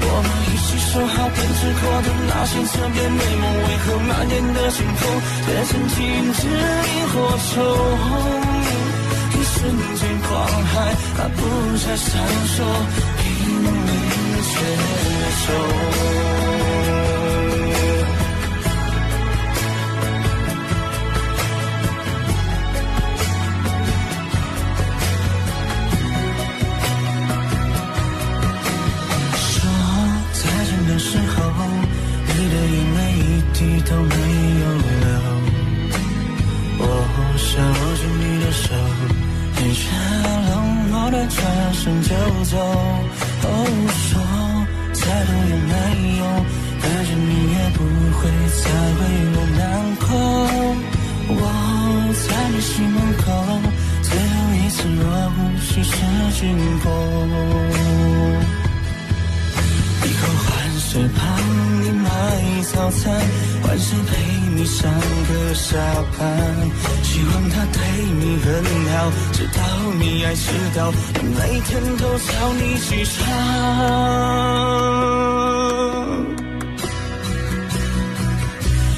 我们一起说好编织过的那些特别美梦，为何满眼的星空却曾停止萤火虫？一瞬间光海，它不再闪烁，一临缺手。转身就走。哦，说再多也没用，反正你也不会再为我难过。我在你心门口，最后一次若无其事经过。以后换谁帮你买早餐，换谁陪你上个下班？希望他对你很好，直到你爱迟到，每天都叫你起床。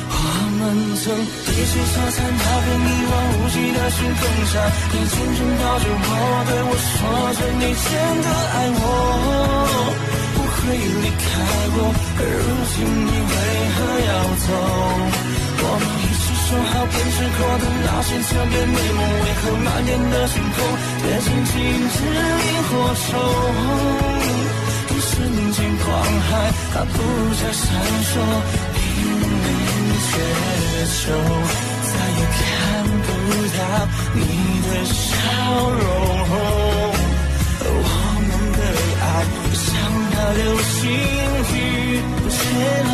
我们曾一起坐在那片一望无际的星空下，你紧紧抱着我，对我说着你真的爱我，会离开我，而如今你为何要走？我们一起说好编织过的那些特别美梦，为何满天的星空却仅仅只萤火虫？一瞬间光海，它不再闪烁，濒临绝手，再也看不到你的笑容。我们的爱像流星雨坠落。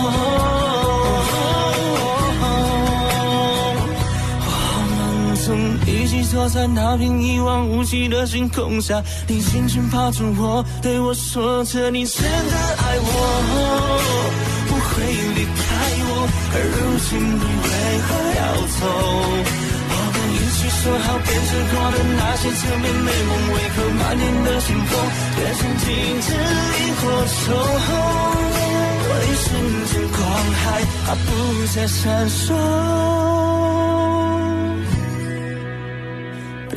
我们曾一起坐在那片一望无际的星空下，你紧紧抱住我，对我说着你真的爱我，不会离开我，而如今你为何要走？你说好编织过的那些特别美梦，为何满天的星空却仅仅只萤火虫？一瞬间光海，它不再闪烁。濒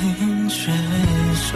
临绝种。